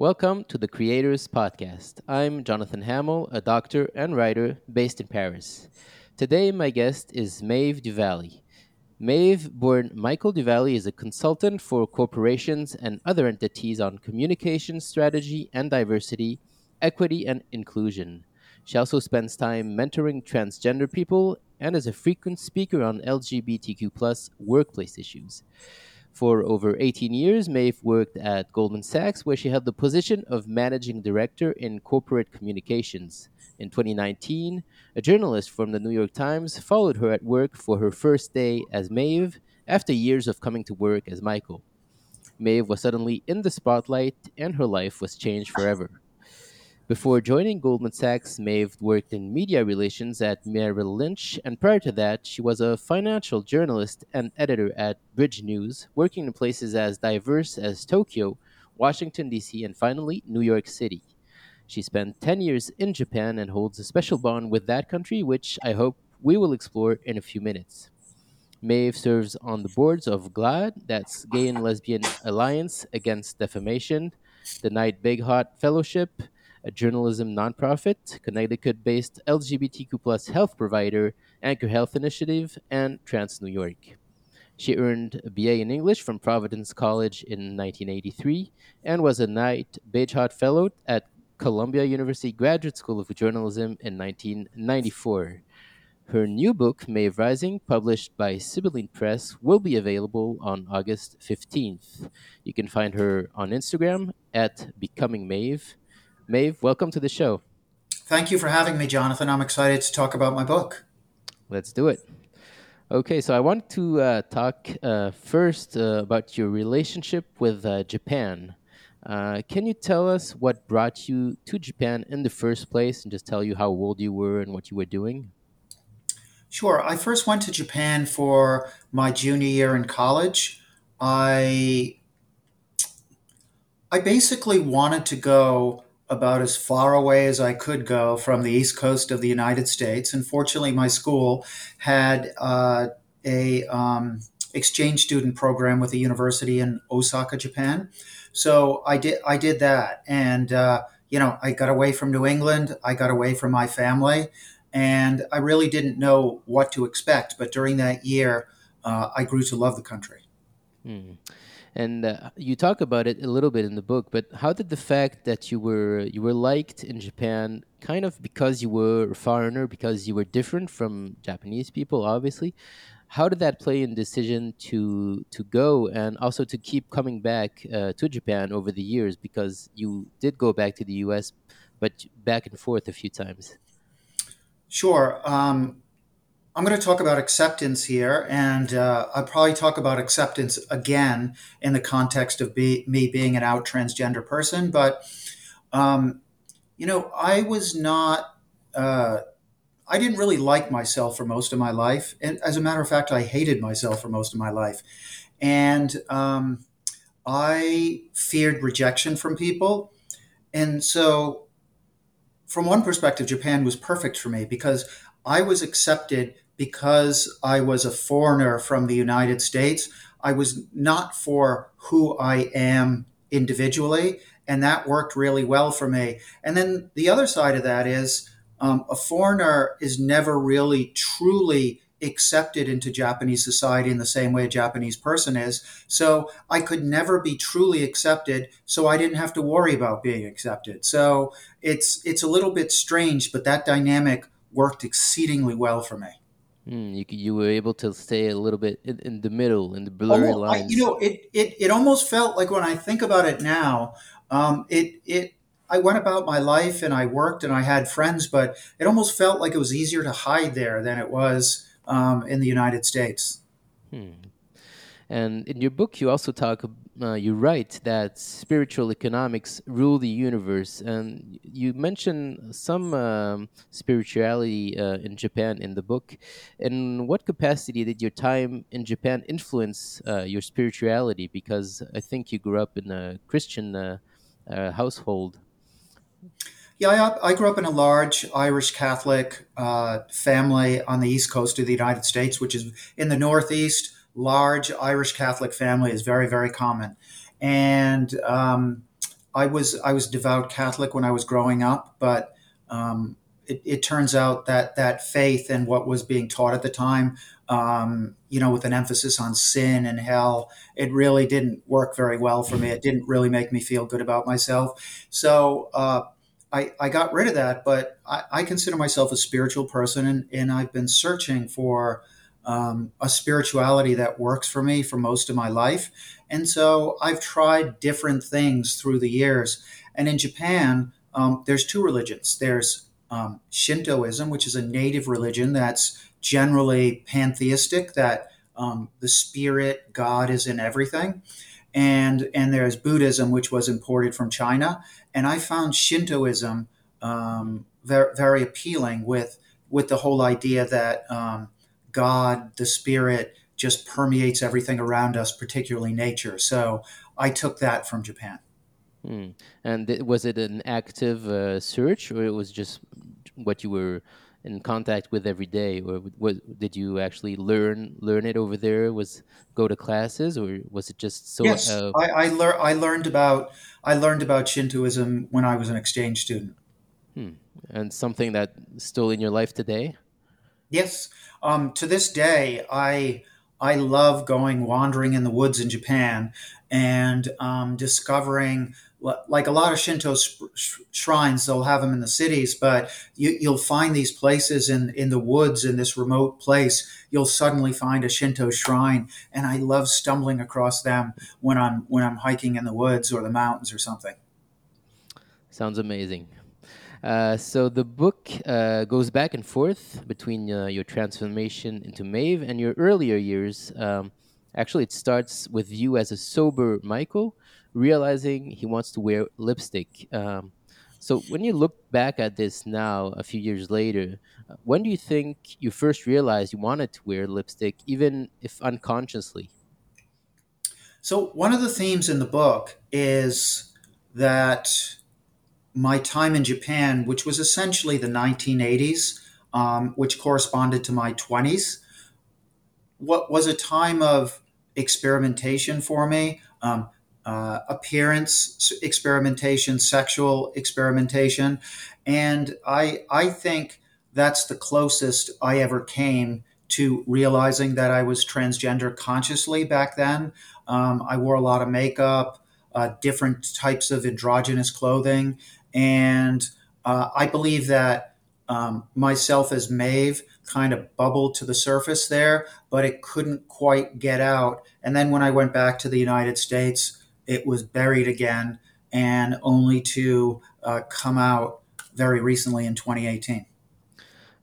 Welcome to the Creators Podcast. I'm Jonathan Hammel, a doctor and writer based in Paris. Today, my guest is Maeve DuVally. Maeve, born Michael DuVally, is a consultant for corporations and other entities on communication strategy and diversity, equity, and inclusion. She also spends time mentoring transgender people and is a frequent speaker on LGBTQ workplace issues. For over 18 years, Maeve worked at Goldman Sachs, where she held the position of managing director in corporate communications. In 2019, a journalist from the New York Times followed her at work for her first day as Maeve after years of coming to work as Michael. Maeve was suddenly in the spotlight, and her life was changed forever. Before joining Goldman Sachs, Maeve worked in media relations at Merrill Lynch, and prior to that, she was a financial journalist and editor at Bridge News, working in places as diverse as Tokyo, Washington, D.C., and finally, New York City. She spent 10 years in Japan and holds a special bond with that country, which I hope we will explore in a few minutes. Maeve serves on the boards of GLAAD, that's Gay and Lesbian Alliance Against Defamation, the Knight Bagehot Fellowship, a journalism nonprofit, Connecticut based LGBTQ plus health provider, Anchor Health Initiative, and Trans New York. She earned a BA in English from Providence College in 1983 and was a Knight Bagehot Fellow at Columbia University Graduate School of Journalism in 1994. Her new book, Maeve Rising, published by Sibylline Press, will be available on August 15th. You can find her on Instagram at Becoming Maeve Maeve, welcome to the show. Thank you for having me, Jonathan. I'm excited to talk about my book. Let's do it. Okay, so I want to uh, talk uh, first uh, about your relationship with uh, Japan. Uh, can you tell us what brought you to Japan in the first place and just tell you how old you were and what you were doing? Sure. I first went to Japan for my junior year in college. I I basically wanted to go about as far away as I could go from the east coast of the United States. And fortunately, my school had uh, a um, exchange student program with a university in Osaka, Japan. So I did I did that, and uh, you know I got away from New England. I got away from my family, and I really didn't know what to expect. But during that year, uh, I grew to love the country. Hmm and uh, you talk about it a little bit in the book but how did the fact that you were you were liked in japan kind of because you were a foreigner because you were different from japanese people obviously how did that play in decision to to go and also to keep coming back uh, to japan over the years? Because you did go back to the us but back and forth a few times. Sure. Um, I'm going to talk about acceptance here, and uh, I'll probably talk about acceptance again in the context of be, me being an out transgender person. But, um, you know, I was not, uh, I didn't really like myself for most of my life. And as a matter of fact, I hated myself for most of my life. And um, I feared rejection from people. And so, from one perspective, Japan was perfect for me because I was accepted because I was a foreigner from the United States. I was not for who I am individually, and that worked really well for me. And then the other side of that is um, a foreigner is never really truly accepted into Japanese society in the same way a Japanese person is. So I could never be truly accepted, so I didn't have to worry about being accepted. So it's it's a little bit strange, but that dynamic worked exceedingly well for me. Mm, you you were able to stay a little bit in, in the middle, in the blurry almost, lines. I, you know, it, it it almost felt like when I think about it now, um, it it I went about my life and I worked and I had friends, but it almost felt like it was easier to hide there than it was um, in the United States. Hmm. And in your book, you also talk, uh, you write that spiritual economics rule the universe, and you mention some um, spirituality uh, in Japan in the book. In what capacity did your time in Japan influence uh, your spirituality? Because I think you grew up in a Christian uh, uh, household. Yeah, I, I, grew up in a large Irish Catholic uh, family on the east coast of the United States, which is in the Northeast large Irish Catholic family is very, very common. And um, I was I was devout Catholic when I was growing up, but um, it, it, turns out that that faith and what was being taught at the time, um, you know, with an emphasis on sin and hell, it really didn't work very well for me. It didn't really make me feel good about myself. So uh, I, I got rid of that, but I, I consider myself a spiritual person, and, and I've been searching for um, a spirituality that works for me for most of my life. And so I've tried different things through the years. And in Japan, um, there's two religions. There's um, Shintoism, which is a native religion that's generally pantheistic, that um, the spirit, God is in everything. And, and there's Buddhism, which was imported from China. And I found Shintoism um, very, very appealing with, with the whole idea that um, God, the spirit, just permeates everything around us, particularly nature. So I took that from Japan. Hmm. And was it an active uh, search, or it was just what you were in contact with every day, or what did you actually learn learn it over there? Was go to classes, or was it just so? Yes, uh, I I, lear- I learned about I learned about Shintoism when I was an exchange student. Hmm. And something that still in your life today? Yes, um, to this day, I I love going wandering in the woods in Japan and um, discovering like a lot of Shinto shrines, they'll have them in the cities, but you, will find these places in, in the woods in this remote place. You'll suddenly find a Shinto shrine, and I love stumbling across them when I'm when I'm hiking in the woods or the mountains or something. Sounds amazing. Uh, so the book uh, goes back and forth between uh, your transformation into Maeve and your earlier years. Um, actually, it starts with you as a sober Michael realizing he wants to wear lipstick. Um, so when you look back at this now, a few years later, uh, when do you think you first realized you wanted to wear lipstick, even if unconsciously? So one of the themes in the book is that my time in Japan, which was essentially the 1980s, um, which corresponded to my 20s, what was a time of experimentation for me. Um, uh, appearance experimentation, sexual experimentation, and I I think that's the closest I ever came to realizing that I was transgender consciously back then. Um, I wore a lot of makeup, uh, different types of androgynous clothing, and uh, I believe that um, myself as Maeve kind of bubbled to the surface there, but it couldn't quite get out. And then when I went back to the United States, it was buried again and only to uh, come out very recently in 2018.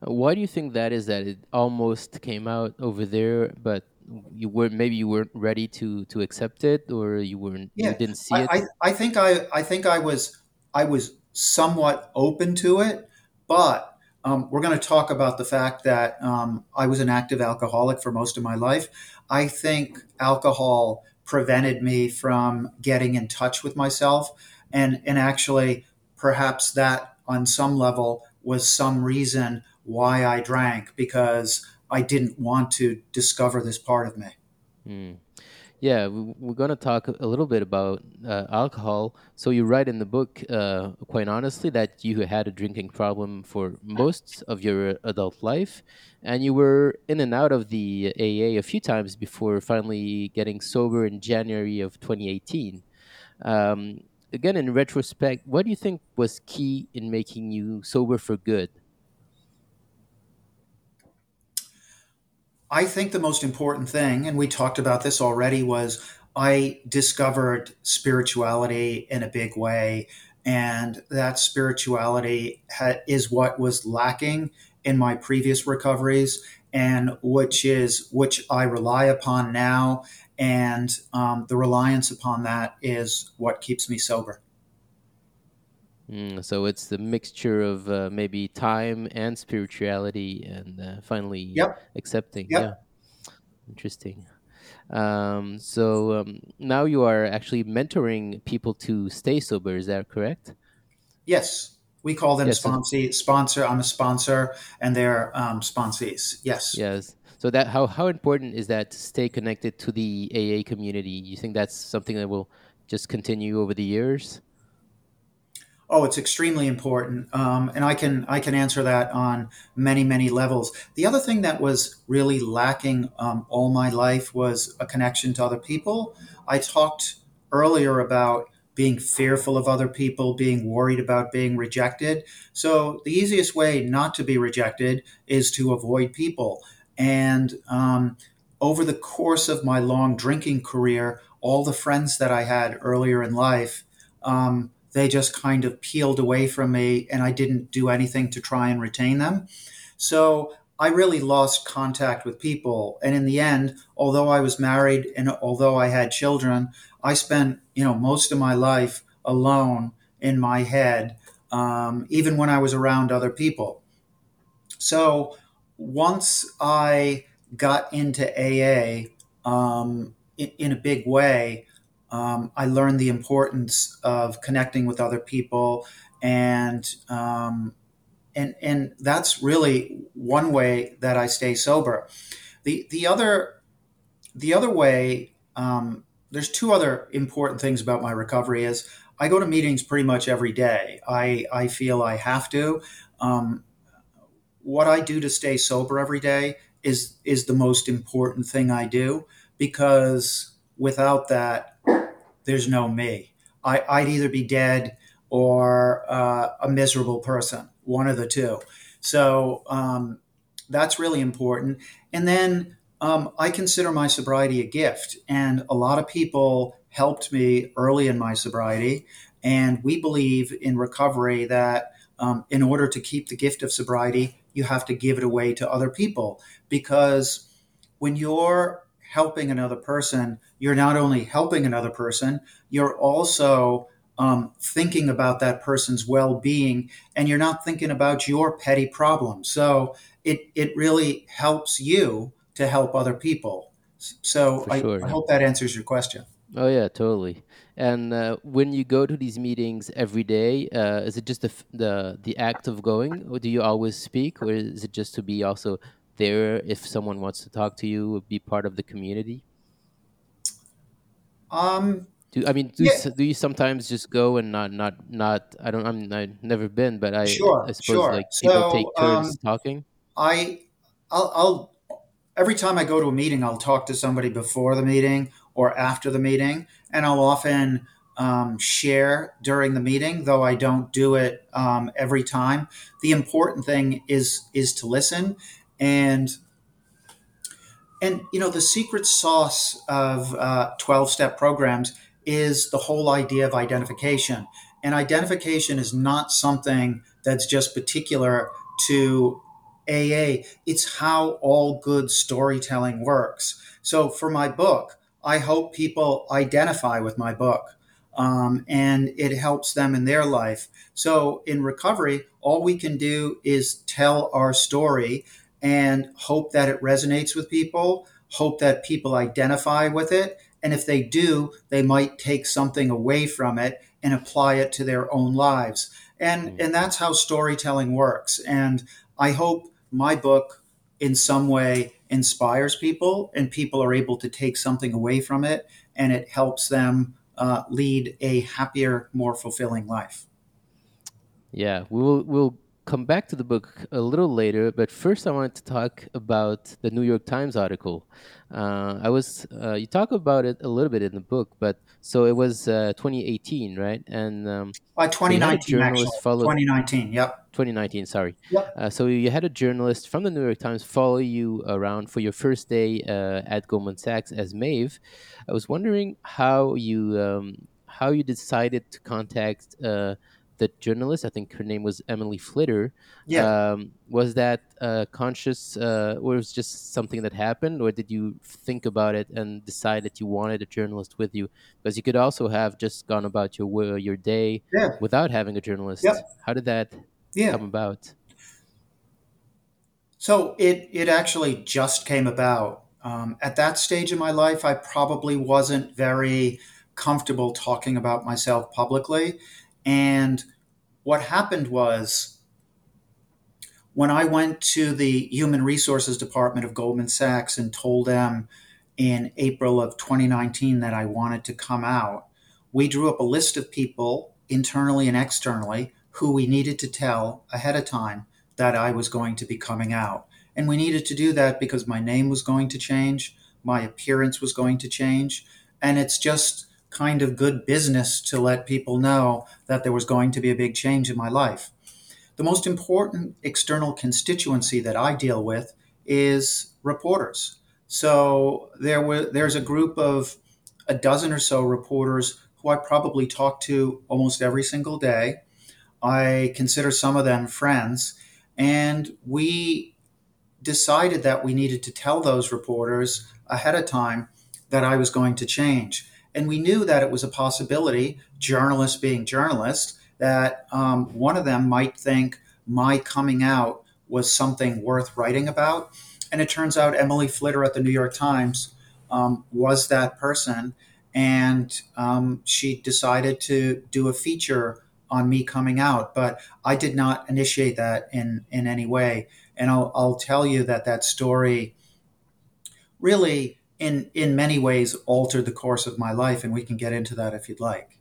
Why do you think that is? That it almost came out over there, but you weren't maybe you weren't ready to to accept it, or you weren't yeah, you didn't see I, it. I, I think I I think I was I was somewhat open to it, but um, we're going to talk about the fact that um, I was an active alcoholic for most of my life. I think alcohol prevented me from getting in touch with myself. And, and actually, perhaps that on some level was some reason why I drank because I didn't want to discover this part of me. Mm. Yeah, we're going to talk a little bit about uh, alcohol. So you write in the book, uh, quite honestly, that you had a drinking problem for most of your adult life, and you were in and out of the AA a few times before finally getting sober in January of 2018. Um, again, in retrospect, what do you think was key in making you sober for good? I think the most important thing, and we talked about this already, was I discovered spirituality in a big way. And that spirituality ha- is what was lacking in my previous recoveries, and which is which I rely upon now. And um, the reliance upon that is what keeps me sober. Mm, so it's the mixture of uh, maybe time and spirituality, and uh, finally yep. accepting. Yep. Yeah, interesting. Um, so um, now you are actually mentoring people to stay sober. Is that correct? Yes, we call them yes, sponsee, sponsor. I'm a sponsor, and they're um, sponsees. Yes. Yes. So that how how important is that to stay connected to the AA community? You think that's something that will just continue over the years? Oh, it's extremely important, um, and I can I can answer that on many many levels. The other thing that was really lacking um, all my life was a connection to other people. I talked earlier about being fearful of other people, being worried about being rejected. So the easiest way not to be rejected is to avoid people. And um, over the course of my long drinking career, all the friends that I had earlier in life. Um, they just kind of peeled away from me and I didn't do anything to try and retain them. So I really lost contact with people. And in the end, although I was married and although I had children, I spent, you know, most of my life alone in my head, um, even when I was around other people. So once I got into AA um, in, in, a big way, um, I learned the importance of connecting with other people, and um, and and that's really one way that I stay sober. The the other the other way um, there's two other important things about my recovery is I go to meetings pretty much every day. I I feel I have to. Um, what I do to stay sober every day is is the most important thing I do because without that there's no me. I, would either be dead or uh, a miserable person, one of the two. So um, that's really important. And then um, I consider my sobriety a gift. And a lot of people helped me early in my sobriety. And we believe in recovery that um, in order to keep the gift of sobriety, you have to give it away to other people. Because when you're helping another person, you're not only helping another person, you're also um, thinking about that person's well-being, and you're not thinking about your petty problems. So it it really helps you to help other people. So I, sure, I, hope that answers your question. Oh yeah, totally. And uh, when you go to these meetings every day, uh, is it just the, the the act of going, or do you always speak, or is it just to be also there if someone wants to talk to you, be part of the community? Um, do I mean do, yeah. you, do you sometimes just go and not not not I don't I'm I've never been, but I sure, I suppose sure. like people so, take turns um, talking. I I'll, I'll every time I go to a meeting, I'll talk to somebody before the meeting or after the meeting, and I'll often um, share during the meeting, though I don't do it um, every time. The important thing is is to listen and and you know the secret sauce of 12 uh, step programs is the whole idea of identification. And identification is not something that's just particular to aa it's how all good storytelling works. So for my book i hope people identify with my book um, and it helps them in their life. So in recovery all we can do is tell our story and hope that it resonates with people, hope that people identify with it. And if they do, they might take something away from it and apply it to their own lives. And, mm. and that's how storytelling works. And I hope my book in some way inspires people and people are able to take something away from it and it helps them uh, lead a happier, more fulfilling life. Yeah, we'll we'll come back to the book a little later, but first I wanted to talk about the New York Times article. Uh, I was uh, you talk about it a little bit in the book, but so it was uh, 2018, right? And um, by 2019, so actually, 2019, yep. 2019, sorry. Yep. Uh, so you had a journalist from the New York Times follow you around for your first day uh, at Goldman Sachs as Maeve. I was wondering how you um, how you decided to contact uh, the journalist, I think her name was Emily Flitter. Yeah. Um, was that uh, conscious, uh, or was just something that happened, or did you think about it and decide that you wanted a journalist with you? Because you could also have just gone about your your day yeah. without having a journalist. Yep. How did that yeah. come about? So it it actually just came about. Um, at that stage in my life, I probably wasn't very comfortable talking about myself publicly. And what happened was when I went to the Human Resources Department of Goldman Sachs and told them in April of 2019 that I wanted to come out, we drew up a list of people internally and externally, who we needed to tell ahead of time that I was going to be coming out. And we needed to do that because my name was going to change, my appearance was going to change. And it's just kind of good business to let people know that there was going to be a big change in my life. The most important external constituency that I deal with is reporters. So there were there's a group of a dozen or so reporters who I probably talk to almost every single day. I consider some of them friends, and we decided that we needed to tell those reporters ahead of time that I was going to change. And we knew that it was a possibility, journalists being journalists, that um, one of them might think my coming out was something worth writing about. And it turns out Emily Flitter at the New York Times um, was that person. And um, she decided to do a feature on me coming out. But I did not initiate that in, in any way. And I'll, I'll tell you that that story really, in, in many ways, altered the course of my life. And we can get into that if you'd like.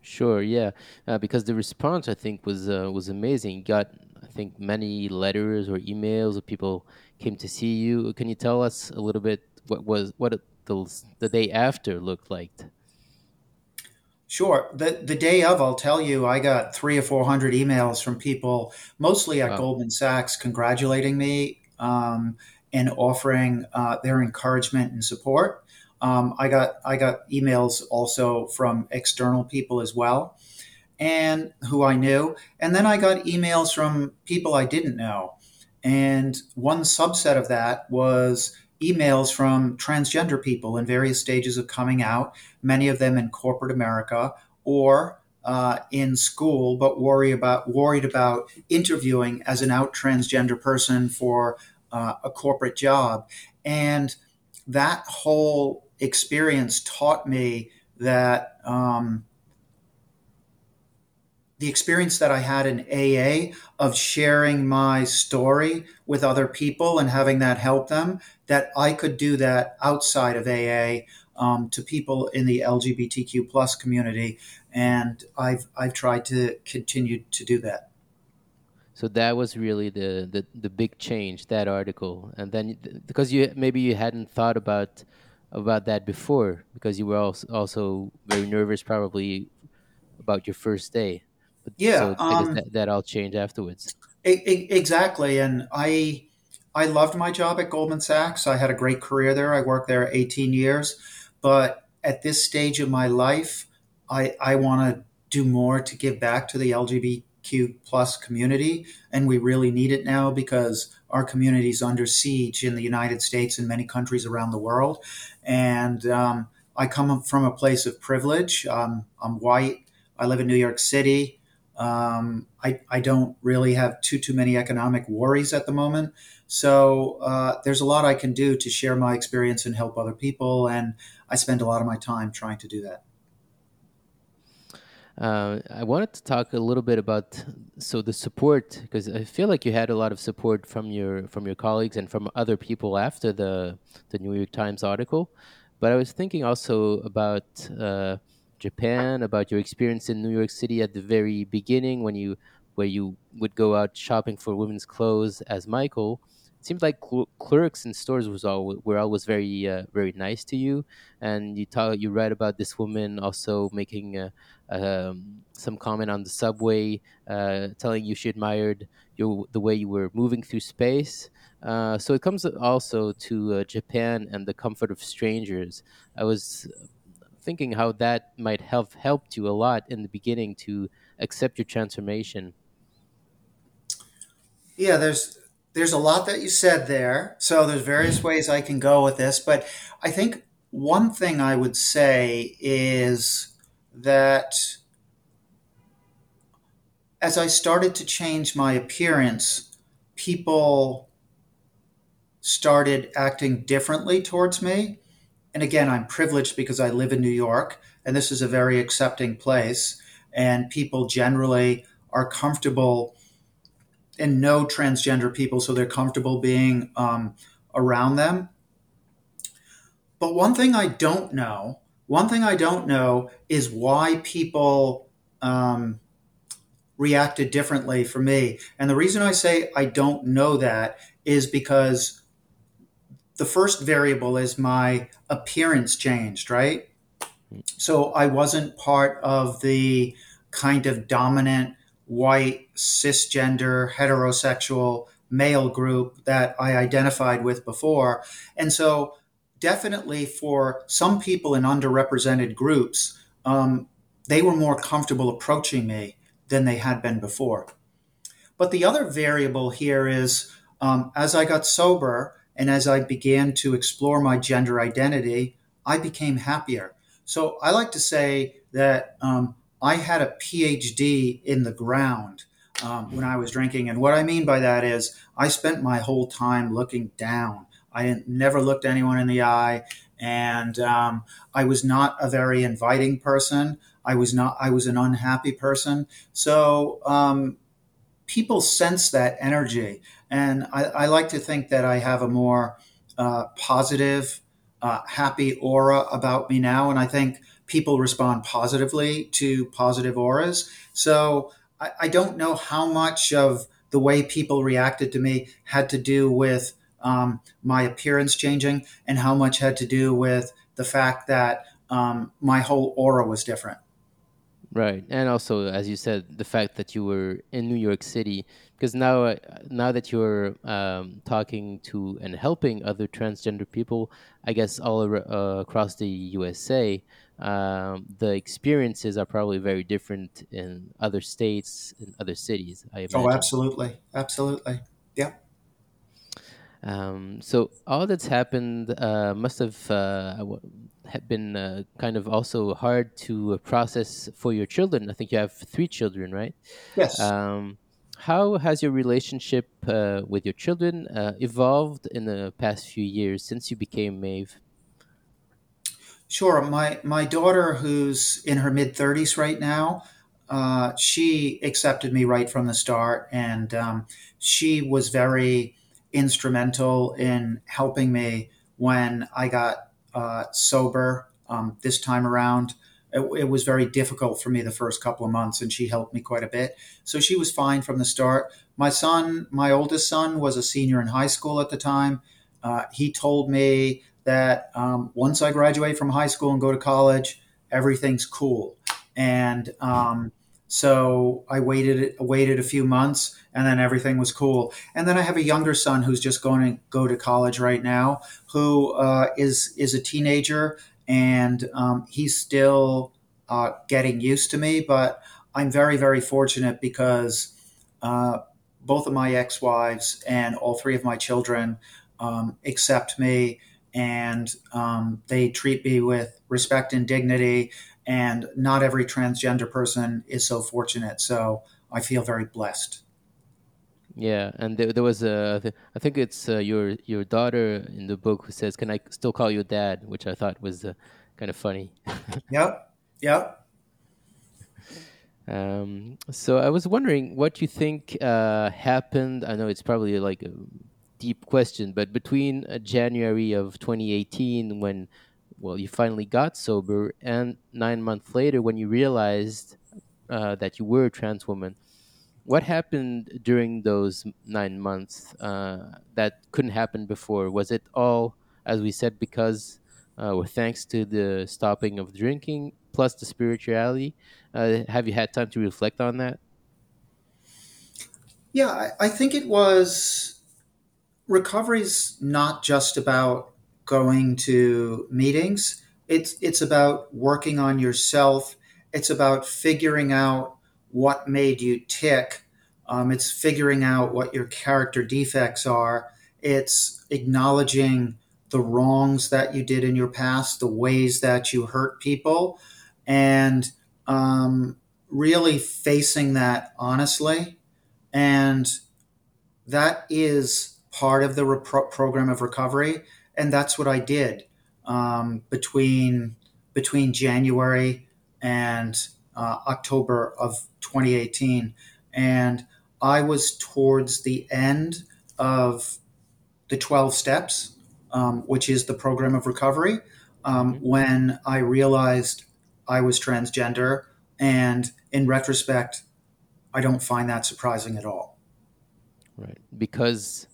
Sure, yeah, uh, because the response I think was uh, was amazing. You got I think many letters or emails of people came to see you. Can you tell us a little bit what was what the the day after looked like? Sure. The the day of, I'll tell you, I got three or four hundred emails from people, mostly at wow. Goldman Sachs, congratulating me um, and offering uh, their encouragement and support. Um, I got I got emails also from external people as well, and who I knew, and then I got emails from people I didn't know, and one subset of that was emails from transgender people in various stages of coming out, many of them in corporate America or uh, in school, but worry about worried about interviewing as an out transgender person for uh, a corporate job, and that whole experience taught me that um, the experience that I had in AA of sharing my story with other people and having that help them, that I could do that outside of AA um, to people in the LGBTQ plus community, and I've I've tried to continue to do that. So that was really the, the, the big change that article, and then because you maybe you hadn't thought about about that before because you were also, also very nervous probably about your first day. But, yeah, so um, that, that all changed afterwards. Exactly, and I I loved my job at Goldman Sachs. I had a great career there. I worked there 18 years, but at this stage of my life, I I want to do more to give back to the LGBTQ plus community, and we really need it now because our community is under siege in the United States and many countries around the world. And um, I come from a place of privilege. Um, I'm white. I live in New York City. Um, I, I don't really have too too many economic worries at the moment. So uh, there's a lot I can do to share my experience and help other people, and I spend a lot of my time trying to do that. Uh, I wanted to talk a little bit about so the support because I feel like you had a lot of support from your from your colleagues and from other people after the the New York Times article. But I was thinking also about uh, Japan, about your experience in New York City at the very beginning when you where you would go out shopping for women's clothes as Michael, seemed like cl- clerks in stores was all were always very uh, very nice to you, and you talk you read about this woman also making uh, um, some comment on the subway, uh, telling you she admired your the way you were moving through space. Uh, so it comes also to uh, Japan and the comfort of strangers. I was thinking how that might have helped you a lot in the beginning to accept your transformation. Yeah, there's there's a lot that you said there. So there's various mm-hmm. ways I can go with this, but I think one thing I would say is that as I started to change my appearance, people started acting differently towards me. And again, I'm privileged because I live in New York and this is a very accepting place. And people generally are comfortable and know transgender people, so they're comfortable being um, around them. But one thing I don't know, one thing I don't know is why people um, reacted differently for me. And the reason I say I don't know that is because the first variable is my appearance changed, right? So I wasn't part of the kind of dominant white cisgender heterosexual male group that I identified with before. And so definitely for some people in underrepresented groups, um, they were more comfortable approaching me than they had been before. But the other variable here is um, as I got sober and as I began to explore my gender identity, I became happier. So I like to say that um, I had a PhD in the ground um, when I was drinking. And what I mean by that is I spent my whole time looking down. I never looked anyone in the eye, and um, I was not a very inviting person. I was not. I was an unhappy person. So um, people sense that energy, and I, I, like to think that I have a more uh, positive, uh, happy aura about me now, and I think people respond positively to positive auras. So I, I don't know how much of the way people reacted to me had to do with um, my appearance changing and how much had to do with the fact that um, my whole aura was different. Right, and also, as you said, the fact that you were in New York City, because now, uh, now that you're um, talking to and helping other transgender people, I guess all uh, across the USA, um, the experiences are probably very different in other states, and other cities. I oh, absolutely, absolutely, yeah. Um, so all that's happened uh, must have uh, been uh, kind of also hard to process for your children. I think you have three children, right? Yes. How has your relationship uh, with your children uh, evolved in the past few years since you became Maeve? Sure. My my daughter, who's in her mid thirties right now, uh, she accepted me right from the start, and um, she was very instrumental in helping me when I got uh, sober um, this time around. It, it, was very difficult for me the first couple of months, and she helped me quite a bit. So she was fine from the start. My son, my oldest son, was a senior in high school at the time. Uh, he told me that um, once I graduate from high school and go to college, everything's cool. And um, so I waited waited a few months, and then everything was cool. And then I have a younger son who's just going to go to college right now, who uh, is is a teenager, and um, he's still uh, getting used to me. But I'm very very fortunate because uh, both of my ex wives and all three of my children um, accept me, and um, they treat me with respect and dignity and not every transgender person is so fortunate. So I feel very blessed. Yeah, and there, there was a, I think it's uh, your your daughter in the book who says, "Can I still call you dad?" Which I thought was uh, kind of funny. yep, yep. Um, so I was wondering what you think uh, happened. I know it's probably like a deep question, but between uh, January of 2018, when well, you finally got sober, and nine months later, when you realized uh, that you were a trans woman, what happened during those nine months uh, that couldn't happen before? Was it all, as we said, because uh, or thanks to the stopping of drinking plus the spirituality? Uh, have you had time to reflect on that? Yeah, I, I think it was recovery's not just about going to meetings. It's it's about working on yourself. It's about figuring out what made you tick. Um, it's figuring out what your character defects are. It's acknowledging the wrongs that you did in your past, the ways that you hurt people, and um, really facing that honestly. And that is part of the re- program of recovery and that's what I did um, between between January and uh, October of 2018, and I was towards the end of the 12 steps, um, which is the program of recovery, um, mm-hmm. when I realized I was transgender and in retrospect, I don't find that surprising at all. Right. Because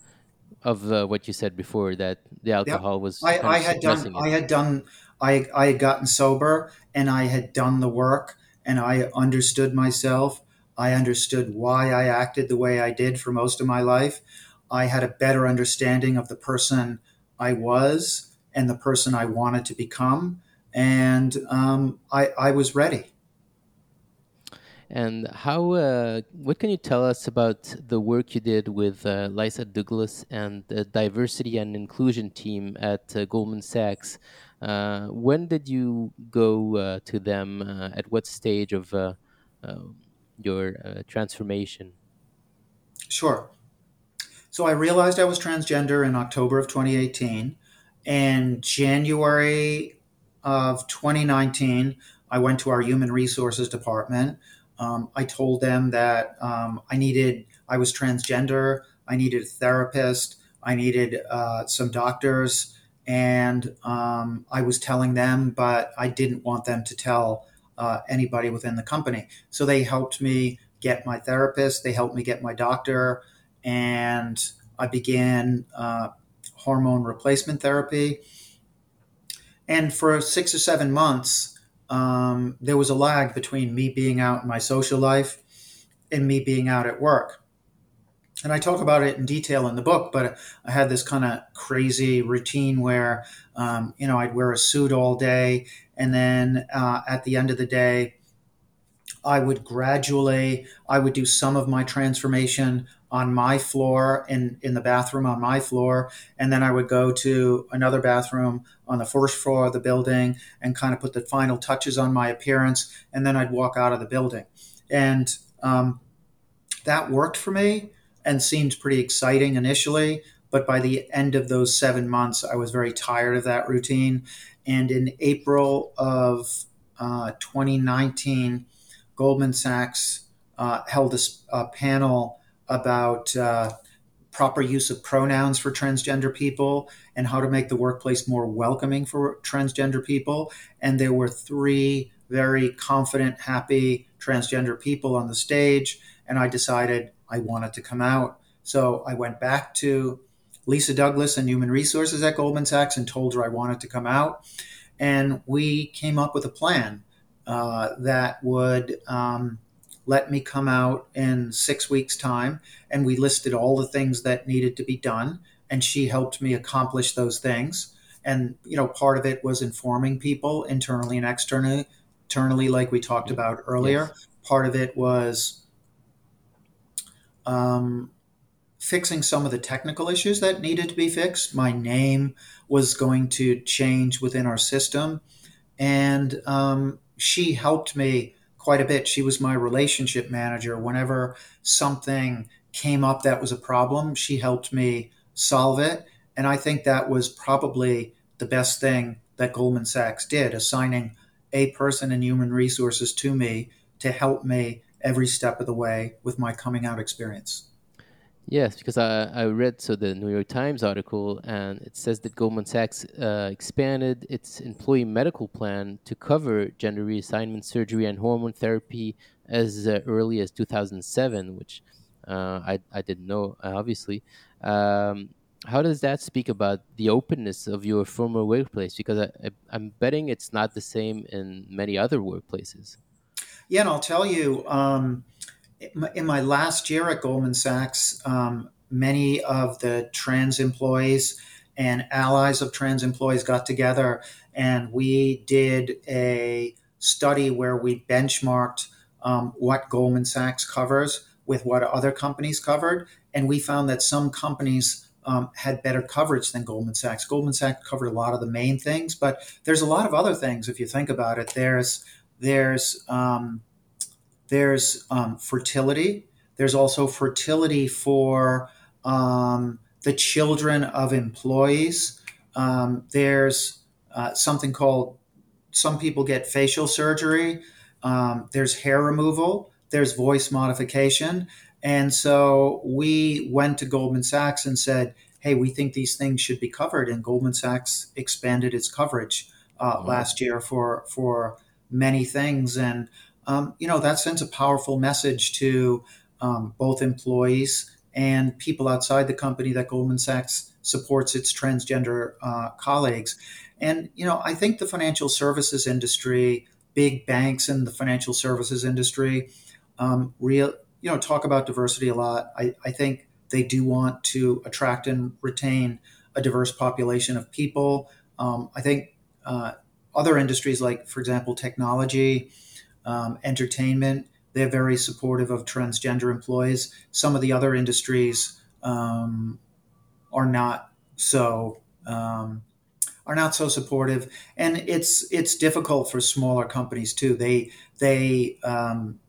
of uh, what you said before that the alcohol was I, I had done, I had done, I, I had gotten sober and I had done the work and I understood myself. I understood why I acted the way I did for most of my life. I had a better understanding of the person I was and the person I wanted to become. And um, I, I was ready. And how? Uh, what can you tell us about the work you did with uh, Lisa Douglas and the diversity and inclusion team at uh, Goldman Sachs? Uh, when did you go uh, to them? Uh, at what stage of your transformation? Sure. So I realized I was transgender in October of 2018. And January of 2019, I went to our human resources department. Um, I told them that um, I needed, I was transgender, I needed a therapist, I needed uh, some doctors, and um, I was telling them, but I didn't want them to tell uh, anybody within the company. So they helped me get my therapist, they helped me get my doctor, and I began uh, hormone replacement therapy. And for six or seven months, um, there was a lag between me being out in my social life and me being out at work. And I talk about it in detail in the book, but I had this kind of crazy routine where, um, you know, I'd wear a suit all day. And then uh, at the end of the day, I would gradually, I would do some of my transformation on my floor in, in the bathroom on my floor. And then I would go to another bathroom on the first floor of the building and kind of put the final touches on my appearance. And then I'd walk out of the building. And um, that worked for me and seemed pretty exciting initially. But by the end of those seven months, I was very tired of that routine. And in April of uh, 2019, Goldman Sachs uh, held a, a, panel about uh, proper use of pronouns for transgender people and how to make the workplace more welcoming for transgender people. And there were three very confident, happy transgender people on the stage. And I decided I wanted to come out. So I went back to Lisa Douglas and Human Resources at Goldman Sachs and told her I wanted to come out. And we came up with a plan uh, that would um, let me come out in six weeks' time. And we listed all the things that needed to be done. And she helped me accomplish those things. And, you know, part of it was informing people internally and externally, internally like we talked about earlier. Yes. Part of it was um, fixing some of the technical issues that needed to be fixed. My name was going to change within our system. And um, she helped me quite a bit. She was my relationship manager. Whenever something came up that was a problem, she helped me solve it. And I think that was probably the best thing that Goldman Sachs did, assigning a person in human resources to me to help me every step of the way with my coming out experience. Yes, because I, I read so the New York Times article, and it says that Goldman Sachs uh, expanded its employee medical plan to cover gender reassignment surgery and hormone therapy as uh, early as 2007, which uh, I, I didn't know, obviously. Um, how does that speak about the openness of your former workplace? Because I, I, I'm betting it's not the same in many other workplaces. Yeah, and I'll tell you, um, in my last year at Goldman Sachs, um, many of the trans employees and allies of trans employees got together and we did a study where we benchmarked um, what Goldman Sachs covers with what other companies covered. And we found that some companies um, had better coverage than Goldman Sachs. Goldman Sachs covered a lot of the main things, but there's a lot of other things if you think about it. There's there's um, there's um, fertility. There's also fertility for um, the children of employees. Um, there's uh, something called, some people get facial surgery. Um, there's hair removal. There's voice modification. And so we went to Goldman Sachs and said, hey, we think these things should be covered. And Goldman Sachs expanded its coverage uh, wow. last year for, for many things. And um, you know, that sends a powerful message to um, both employees and people outside the company that Goldman Sachs supports its transgender uh, colleagues. And, you know, I think the financial services industry, big banks in the financial services industry, um, real, you know, talk about diversity a lot. I, I think they do want to attract and retain a diverse population of people. Um, I think uh, other industries, like, for example, technology, um, entertainment, they're very supportive of transgender employees. Some of the other industries um, are not so um, are not so supportive, and it's it's difficult for smaller companies too. They they um,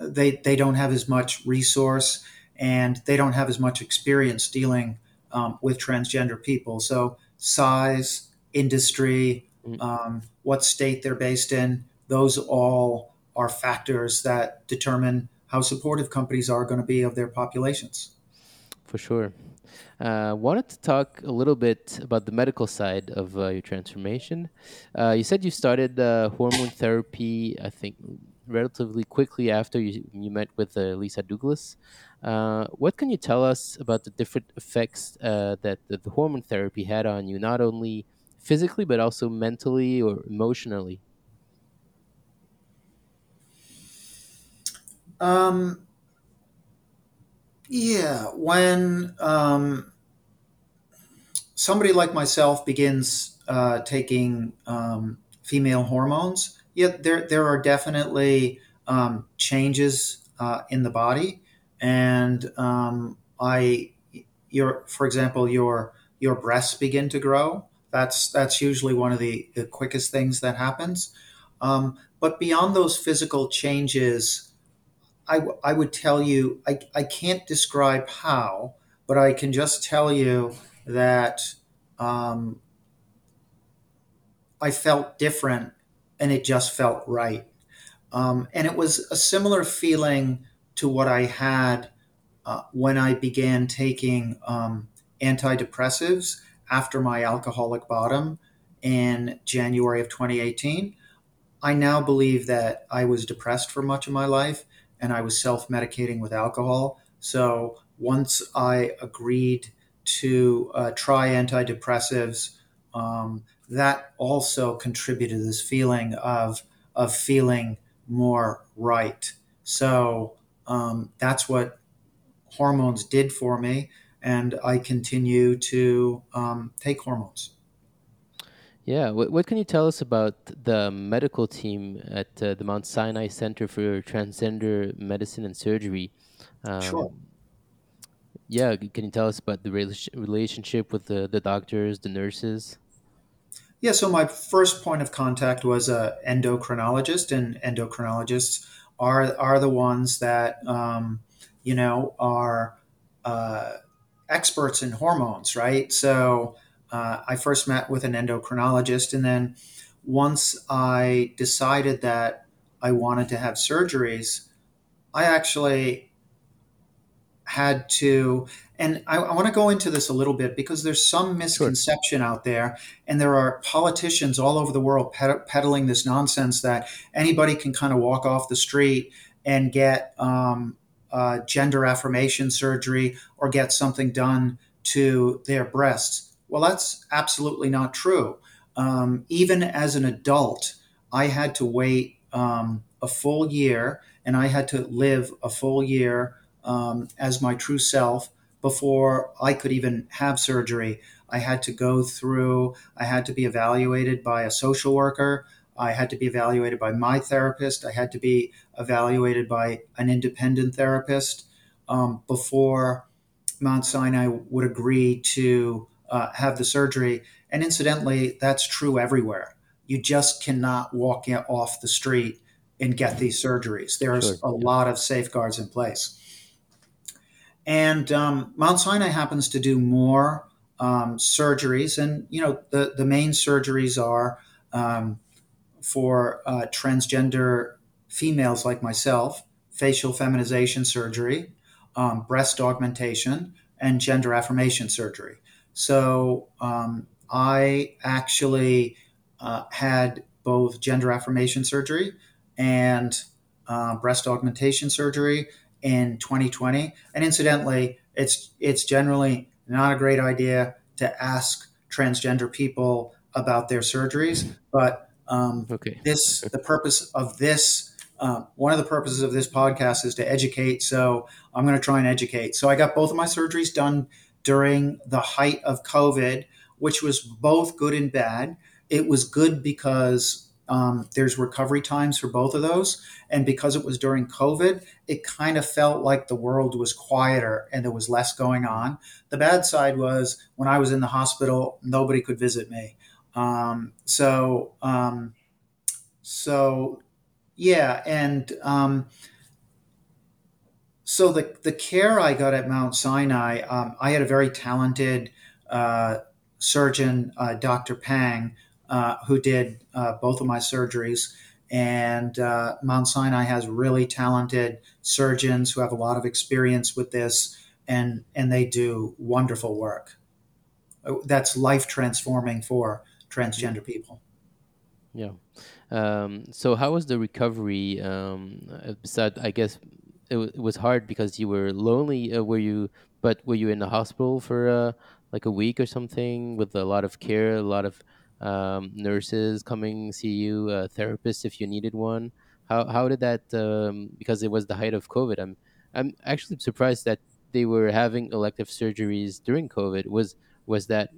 they they don't have as much resource and they don't have as much experience dealing um, with transgender people. So size, industry, mm. um, what state they're based in, those all are factors that determine how supportive companies are going to be of their populations. For sure. Uh, wanted to talk a little bit about the medical side of uh, your transformation. Uh, you said you started uh, hormone therapy, I think, relatively quickly after you, you met with uh, Lisa Douglas. Uh, what can you tell us about the different effects that the, the, hormone therapy had on you, not only physically, but also mentally or emotionally? Um, yeah, when um, somebody like myself begins uh, taking um, female hormones, yeah, there there are definitely um, changes uh, in the body, and um, I, your for example, your your breasts begin to grow. That's that's usually one of the, the quickest things that happens. Um, but beyond those physical changes, I, would tell you I, I can't describe how, but I can just tell you that um, I felt different and it just felt right. Um, and it was a similar feeling to what I had uh, when I began taking um, antidepressives after my alcoholic bottom in January of 2018. I now believe that I was depressed for much of my life and I was self medicating with alcohol. So once I agreed to uh, try antidepressives, um, that also contributed to this feeling of of feeling more right. So um, that's what hormones did for me, and I continue to um, take hormones. Yeah, what, what can you tell us about the medical team at uh, the Mount Sinai Center for Transgender Medicine and Surgery? Um, sure. Yeah, can you tell us about the relationship with the, the doctors, the nurses? Yeah, so my first point of contact was a endocrinologist, and endocrinologists are are the ones that um, you know are uh, experts in hormones, right? So uh, I first met with an endocrinologist, and then once I decided that I wanted to have surgeries, I actually had to and I, I want to go into this a little bit because there's some misconception sure. out there and there are politicians all over the world ped- peddling this nonsense that anybody can kind of walk off the street and get um, uh, gender affirmation surgery or get something done to their breasts well that's absolutely not true um, even as an adult i had to wait um, a full year and i had to live a full year um, as my true self before I could even have surgery. I had to go through, I had to be evaluated by a social worker. I had to be evaluated by my therapist. I had to be evaluated by an independent therapist um, before Mount Sinai would agree to uh, have the surgery. And incidentally, that's true everywhere. You just cannot walk off the street and get these surgeries. There's sure. a lot of safeguards in place. And um, Mount Sinai happens to do more um, surgeries, and you know the the main surgeries are um, for uh, transgender females like myself: facial feminization surgery, um, breast augmentation, and gender affirmation surgery. So um, I actually uh, had both gender affirmation surgery and uh, breast augmentation surgery in 2020. And incidentally, it's it's generally not a great idea to ask transgender people about their surgeries, but um, okay. this the purpose of this uh, one of the purposes of this podcast is to educate. So I'm going to try and educate. So I got both of my surgeries done during the height of COVID, which was both good and bad. It was good because um, there's recovery times for both of those. And because it was during COVID, it kind of felt like the world was quieter and there was less going on. The bad side was when I was in the hospital, nobody could visit me. Um, so, um, so yeah, and um, so the the care I got at Mount Sinai, um, I had a very talented uh, surgeon, uh, Dr. Pang, uh, who did uh, both of my surgeries. And uh, Mount Sinai has really talented surgeons who have a lot of experience with this, and and they do wonderful work. Uh, that's life transforming for transgender people. Yeah. Um, so how was the recovery? Um, besides, I guess it, w- it was hard because you were lonely. Uh, were you? But were you in the hospital for uh, like a week or something with a lot of care, a lot of um, nurses coming see you, a therapist if you needed one? How how did that? Um, because it was the height of COVID. I'm I'm actually surprised that they were having elective surgeries during COVID. Was was that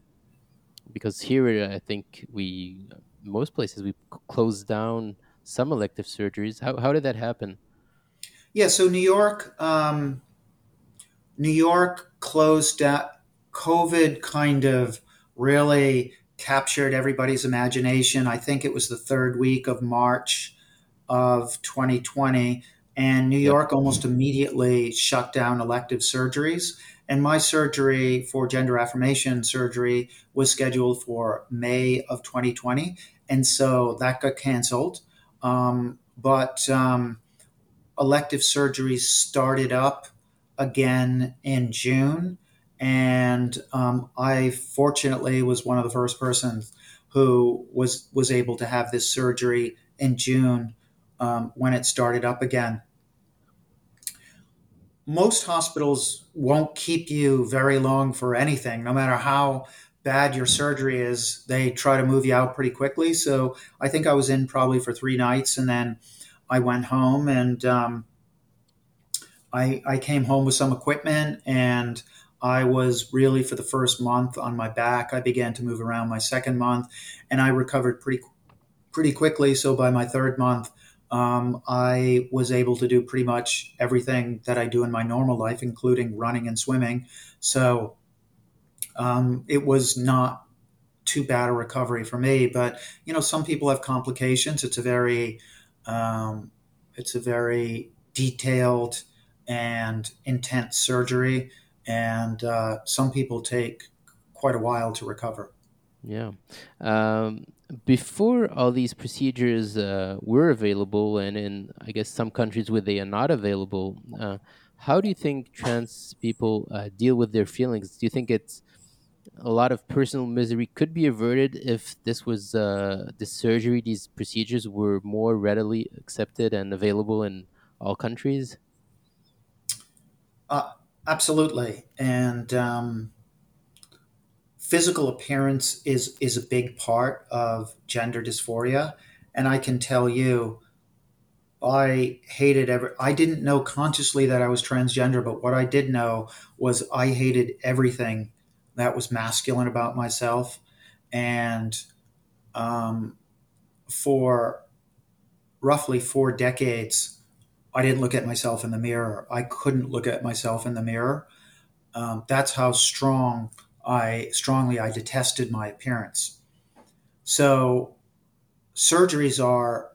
because here I think we most places we closed down some elective surgeries. How how did that happen? Yeah, so New York, um, New York closed down. COVID kind of really captured everybody's imagination. I think it was the third week of March of 2020, and New York almost immediately shut down elective surgeries. And my surgery for gender affirmation surgery was scheduled for May of 2020. And so that got canceled. Um, but um, elective surgeries started up again in June. And um, I fortunately was one of the first persons who was was able to have this surgery in June um, when it started up again most hospitals won't keep you very long for anything, no matter how bad your surgery is. They try to move you out pretty quickly. So I think I was in probably for three nights, and then I went home and um, I, I came home with some equipment and. I was really for the first month on my back. I began to move around my second month, and I recovered pretty pretty quickly. So by my third month, um, I was able to do pretty much everything that I do in my normal life, including running and swimming. So um, it was not too bad a recovery for me. But you know, some people have complications. It's a very um, it's a very detailed and intense surgery, and uh, some people take quite a while to recover. Yeah. Um, before all these procedures uh, were available, and in I guess some countries where they are not available, uh, how do you think trans people uh, deal with their feelings? Do you think it's a lot of personal misery could be averted if this was uh, surgery, these procedures were more readily accepted and available in all countries? Uh, absolutely, and. Um physical appearance is is a big part of gender dysphoria and i can tell you i hated every i didn't know consciously that i was transgender but what i did know was i hated everything that was masculine about myself and um, for roughly four decades i didn't look at myself in the mirror i couldn't look at myself in the mirror um, that's how strong I strongly I detested my appearance. So surgeries are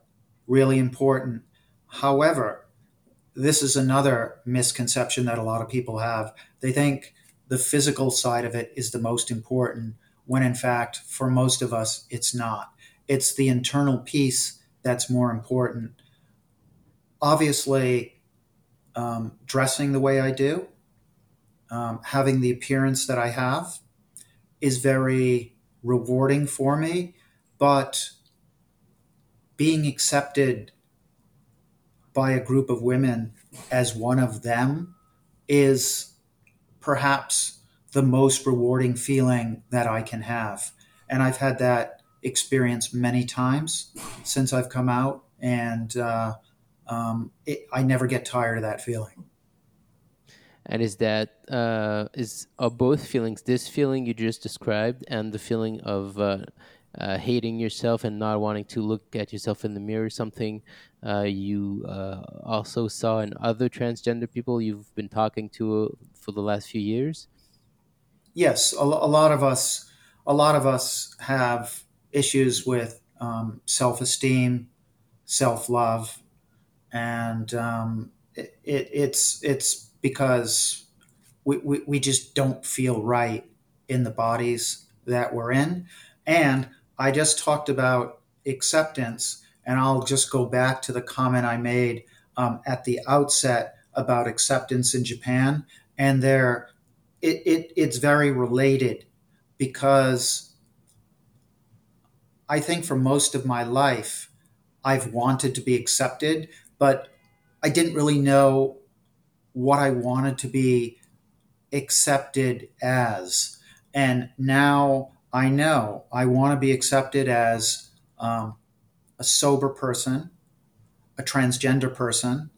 really important. However, this is another misconception that a lot of people have. They think the physical side of it is the most important, when in fact, for most of us, it's not. It's the internal piece that's more important. Obviously, um, dressing the way I do um, having the appearance that I have is very rewarding for me, but being accepted by a group of women as one of them is perhaps the most rewarding feeling that I can have. And I've had that experience many times since I've come out, and uh, um, it, I never get tired of that feeling. And is that uh, is are both feelings this feeling you just described and the feeling of uh, uh, hating yourself and not wanting to look at yourself in the mirror something uh, you uh, also saw in other transgender people you've been talking to for the last few years? Yes, a, a lot of us, a lot of us have issues with um, self-esteem, self-love, and um, it, it, it's it's because we, we, we just don't feel right in the bodies that we're in. And I just talked about acceptance, and I'll just go back to the comment I made um, at the outset about acceptance in Japan. And there, it, it, it's very related because I think for most of my life, I've wanted to be accepted, but I didn't really know what I wanted to be accepted as. And now I know I want to be accepted as um, a sober person, a transgender person,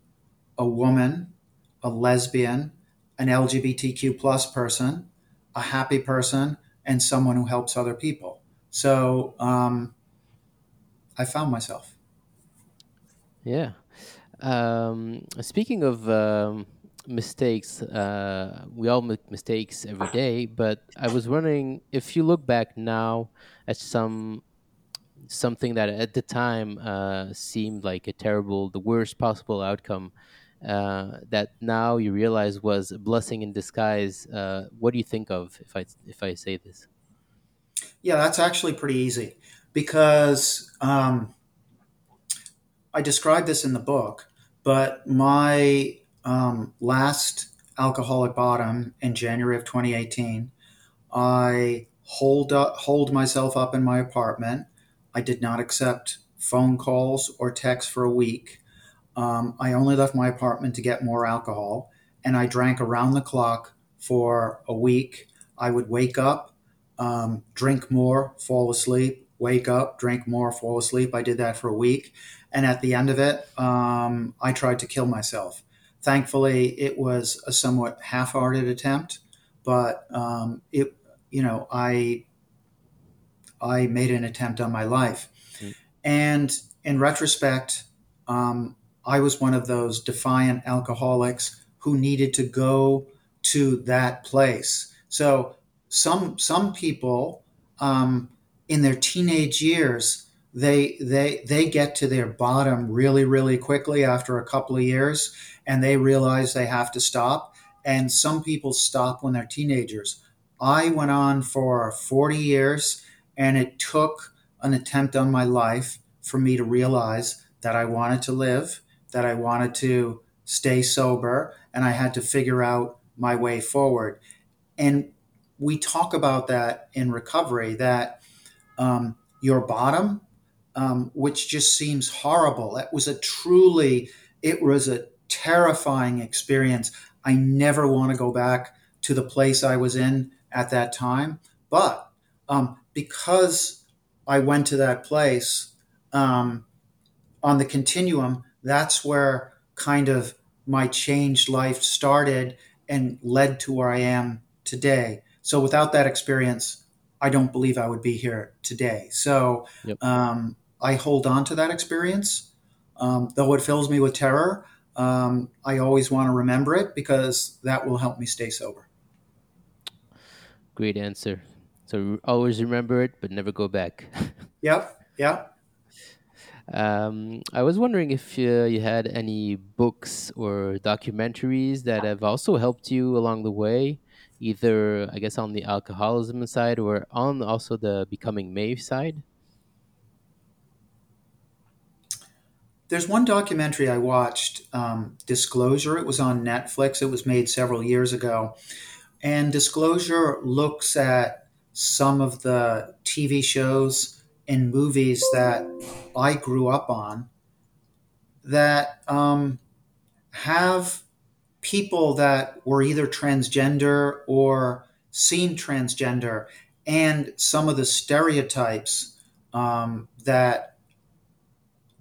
a woman, a lesbian, an LGBTQ plus person, a happy person, and someone who helps other people. So um, I found myself. Yeah. Um, speaking of um, mistakes. Uh, we all make mistakes every day, but I was wondering if you look back now at some something that at the time uh, seemed like a terrible, the worst possible outcome. Uh, that now you realize was a blessing in disguise. Uh, what do you think of if I if I say this? Yeah, that's actually pretty easy because um, I describe this in the book. But my um, last alcoholic bottom in January of 2018, I hold up, hold myself up in my apartment. I did not accept phone calls or texts for a week. Um, I only left my apartment to get more alcohol, and I drank around the clock for a week. I would wake up, um, drink more, fall asleep, wake up, drink more, fall asleep. I did that for a week, and at the end of it, um, I tried to kill myself. Thankfully, it was a somewhat half-hearted attempt, but um, it, you know, I, I made an attempt on my life, mm. and in retrospect, um, I was one of those defiant alcoholics who needed to go to that place. So some some people um, in their teenage years they they they get to their bottom really really quickly after a couple of years and they realize they have to stop. And some people stop when they're teenagers. I went on for 40 years and it took an attempt on my life for me to realize that i wanted to live that i wanted to stay sober and i had to figure out my way forward. And we talk about that in recovery that um, your bottom um, which just seems horrible. It was a truly, it was a terrifying experience. I never want to go back to the place I was in at that time. But um, because I went to that place um, on the continuum, that's where kind of my changed life started and led to where I am today. So without that experience, I don't believe I would be here today. So yep. um, I hold on to that experience. Um, though it fills me with terror, um, I always want to remember it because that will help me stay sober. Great answer. So always remember it, but never go back. yep. Yep. Um, I was wondering if uh, you had any books or documentaries that have also helped you along the way, either I guess on the alcoholism side or on also the becoming Maeve side. There's one documentary I watched, um, Disclosure. It was on Netflix. It was made several years ago. And Disclosure looks at some of the TV shows and movies that I grew up on that um, have people that were either transgender or seemed transgender and some of the stereotypes um, that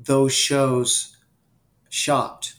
those shows shopped.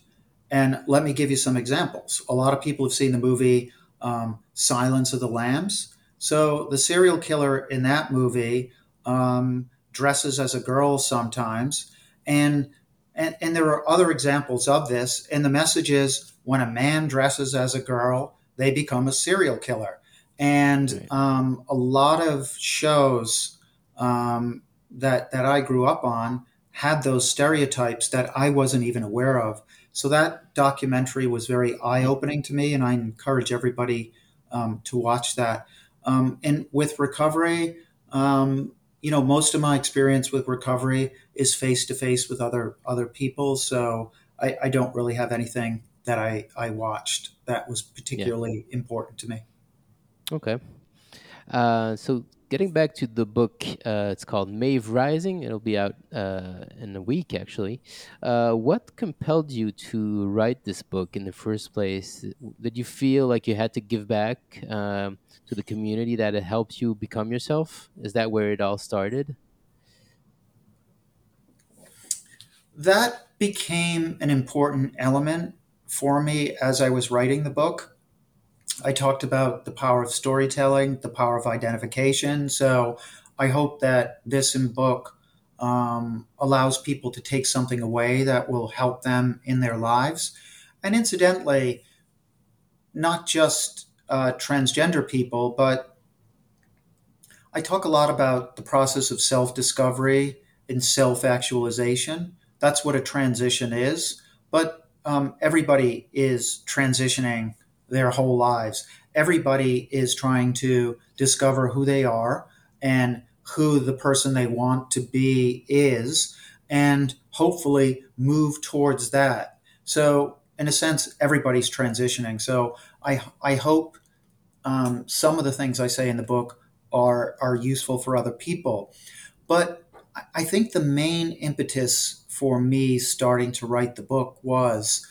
And let me give you some examples. A lot of people have seen the movie um, Silence of the Lambs. So the serial killer in that movie um, dresses as a girl sometimes, and, and and there are other examples of this. And the message is when a man dresses as a girl, they become a serial killer. And Right. um, a lot of shows um, that that I grew up on had those stereotypes that I wasn't even aware of. So that documentary was very eye opening to me, and I encourage everybody um, to watch that. Um, and with recovery, um, you know, most of my experience with recovery is face to face with other other people. So I, I don't really have anything that I, I watched that was Yeah. particularly important to me. Okay. Uh, so getting back to the book, uh, it's called Maeve Rising. It'll be out uh, in a week, actually. Uh, what compelled you to write this book in the first place? Did you feel like you had to give back um, to the community that it helped you become yourself? Is that where it all started? That became an important element for me as I was writing the book. I talked about the power of storytelling, the power of identification. So I hope that this book um, allows people to take something away that will help them in their lives. And incidentally, not just uh, transgender people, but I talk a lot about the process of self discovery and self actualization. That's what a transition is. But um, everybody is transitioning their whole lives. Everybody is trying to discover who they are and who the person they want to be is, and hopefully move towards that. So, in a sense, everybody's transitioning. So, I, I hope um, some of the things I say in the book are are useful for other people. But I think the main impetus for me starting to write the book was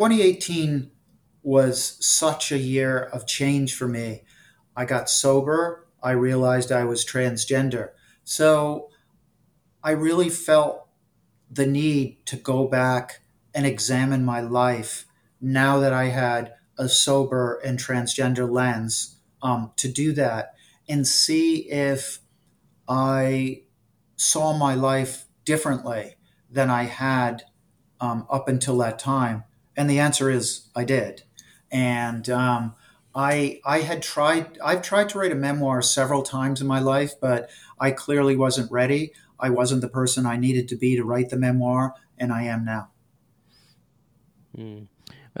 2018 was such a year of change for me. I got sober. I realized I was transgender. So I really felt the need to go back and examine my life now that I had a sober and transgender lens um, to do that and see if I saw my life differently than I had um, up until that time. And the answer is I did. And um, I I had tried I've tried to write a memoir several times in my life, but I clearly wasn't ready. I wasn't the person I needed to be to write the memoir, and I am now. Mm.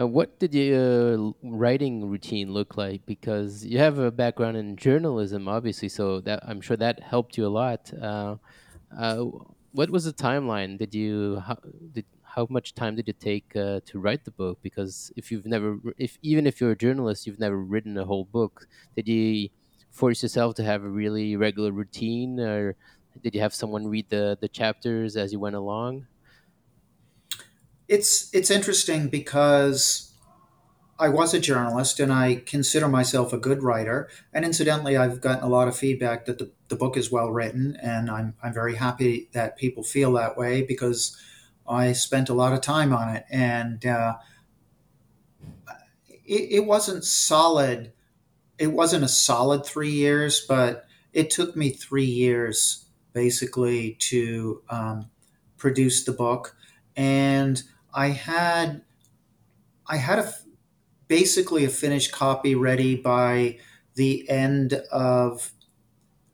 Uh, what did your uh, writing routine look like? Because you have a background in journalism, obviously, so that I'm sure that helped you a lot. Uh, uh, what was the timeline? Did you how, did how much time did it take uh, to write the book? Because if you've never, if even if you're a journalist, you've never written a whole book. Did you force yourself to have a really regular routine, or did you have someone read the the chapters as you went along? It's it's interesting because I was a journalist and I consider myself a good writer. And incidentally, I've gotten a lot of feedback that the, the book is well written, and I'm I'm very happy that people feel that way because I spent a lot of time on it, and uh, it, it wasn't solid. It wasn't a solid three years, but it took me three years basically to um, produce the book, and I had I had a basically a finished copy ready by the end of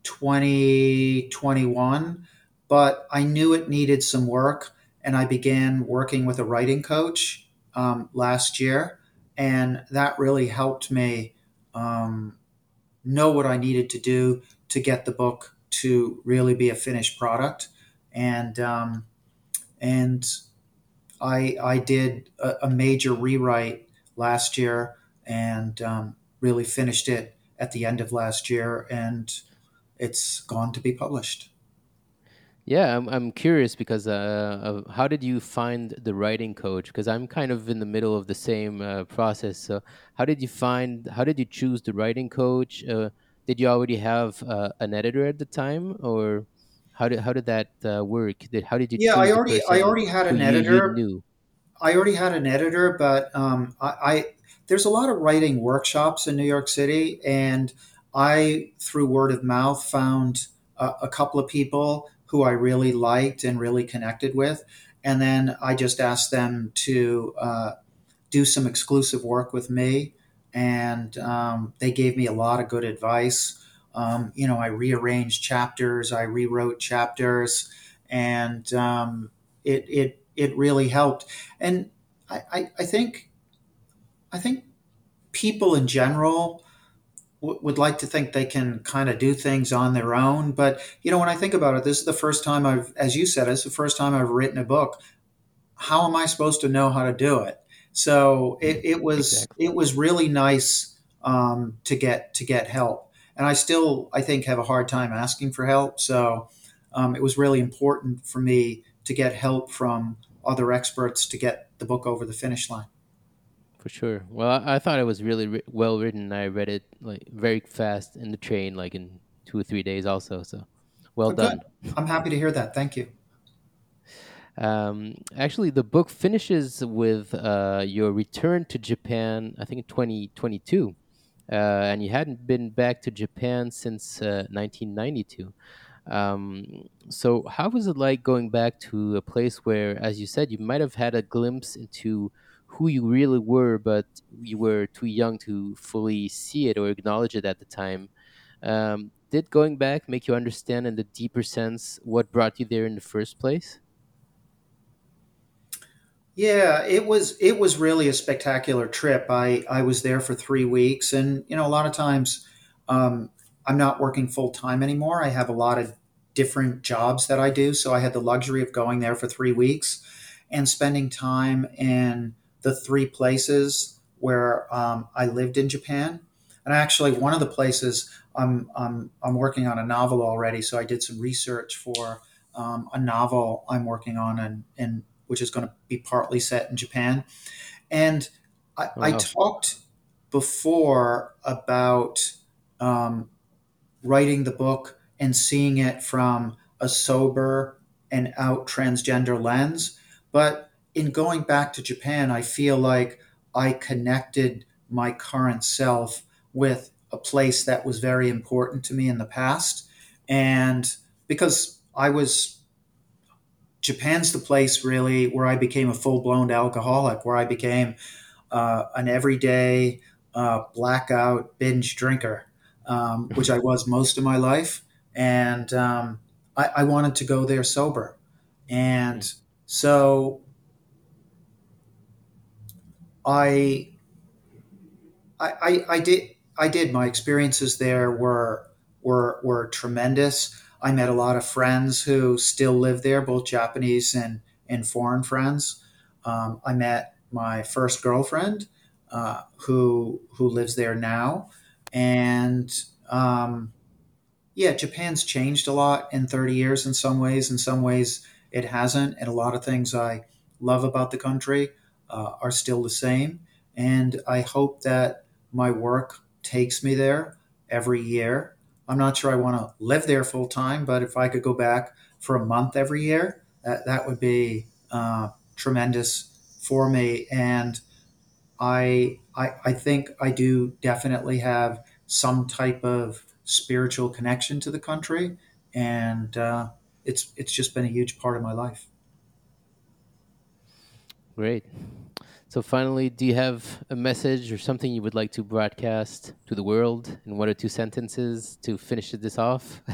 2021, but I knew it needed some work, and I began working with a writing coach um, last year, and that really helped me um, know what I needed to do to get the book to really be a finished product, and um, and I I did a, a major rewrite last year and um, really finished it at the end of last year, and it's gone to be published. Yeah, I'm I'm curious because uh, of how did you find the writing coach? Because I'm kind of in the middle of the same uh, process. So, how did you find? How did you choose the writing coach? Uh, did you already have uh, an editor at the time, or how did how did that uh, work? Did how did you Yeah, I already I already had an you editor. I already had an editor, but um, I, I there's a lot of writing workshops in New York City, and I through word of mouth found a couple of people who I really liked and really connected with, and then I just asked them to uh, do some exclusive work with me, and um, they gave me a lot of good advice. Um, you know, I rearranged chapters, I rewrote chapters, and um, it it it really helped. And I, I, I think I think people in general w- would like to think they can kind of do things on their own. But you know, when I think about it, this is the first time I've, as you said, it's the first time I've written a book how am I supposed to know how to do it? So it, it was Exactly, it was really nice um, to get to get help, and I still I think have a hard time asking for help. So um, it was really important for me to get help from other experts to get the book over the finish line. For sure. Well, I, I thought it was really ri- well written. I read it like very fast in the train, like in two or three days, also. So, well Oh, good. done. I'm happy to hear that. Thank you. Um, actually, the book finishes with uh, your return to Japan, I think in 2022. Uh, and you hadn't been back to Japan since uh, 1992. Um, so, how was it like going back to a place where, as you said, you might have had a glimpse into who you really were, but you were too young to fully see it or acknowledge it at the time? Um, did going back make you understand in the deeper sense what brought you there in the first place? Yeah, it was it was really a spectacular trip. I I was there for three weeks, and you know a lot of times um, I'm not working full time anymore. I have a lot of different jobs that I do, so I had the luxury of going there for three weeks and spending time in the three places where um, I lived in Japan. And actually, one of the places I'm I'm I'm working on a novel already, so I did some research for um, a novel I'm working on, and and which is going to be partly set in Japan. And I, Oh, I talked before about um, writing the book and seeing it from a sober and out transgender lens. But in going back to Japan, I feel like I connected my current self with a place that was very important to me in the past. And because I was Japan's the place really where I became a full blown alcoholic, where I became uh, an everyday uh, blackout binge drinker, um, which I was most of my life. And um, I, I wanted to go there sober. And so I, I, I, did. I did. My experiences there were were were tremendous. I met a lot of friends who still live there, both Japanese and and foreign friends. Um, I met my first girlfriend, uh, who who lives there now, and um, yeah, Japan's changed a lot in 30 years in some ways. In some ways, it hasn't. And a lot of things I love about the country uh, are still the same. And I hope that my work takes me there every year. I'm not sure I want to live there full time, but if I could go back for a month every year, that, that would be uh, tremendous for me. And I, I I think I do definitely have some type of spiritual connection to the country, and uh, it's it's just been a huge part of my life. great. So, finally, do you have a message or something you would like to broadcast to the world in one or two sentences to finish this off?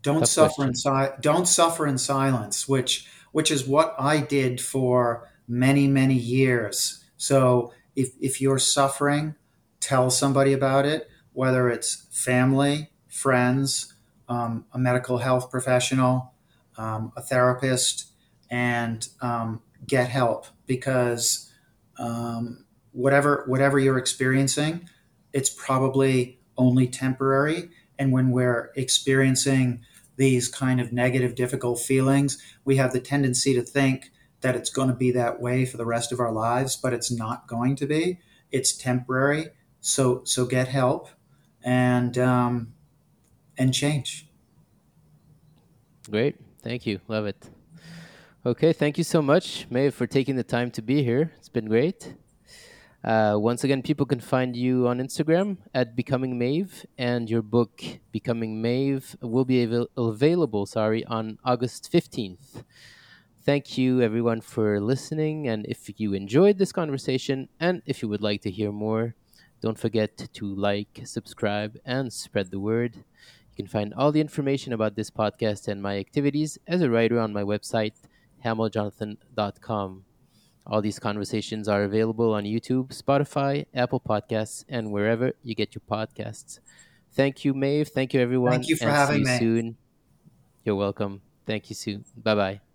Don't Tough suffer in si- don't suffer in silence, which which is what I did for many many years. So if if you're suffering, tell somebody about it, whether it's family, friends, um, a medical health professional, um, a therapist, and um, get help because um, whatever whatever you're experiencing, it's probably only temporary. And when we're experiencing these kind of negative, difficult feelings, we have the tendency to think that it's going to be that way for the rest of our lives, but it's not going to be. It's temporary. So so get help and um, and change. Great. Thank you. Love it. Okay. Thank you so much, Maeve, for taking the time to be here. It's been great. Uh, once again, people can find you on Instagram at Becoming Maeve, and your book Becoming Maeve will be avail- available. Sorry, on August fifteenth. Thank you, everyone, for listening. And if you enjoyed this conversation, and if you would like to hear more, don't forget to like, subscribe, and spread the word. You can find all the information about this podcast and my activities as a writer on my website, hammeljonathan.com. All these conversations are available on YouTube, Spotify, Apple Podcasts, and wherever you get your podcasts. Thank you, Maeve. Thank you, everyone. Thank you for and having see you me. soon. You're welcome. Thank you soon. Bye bye.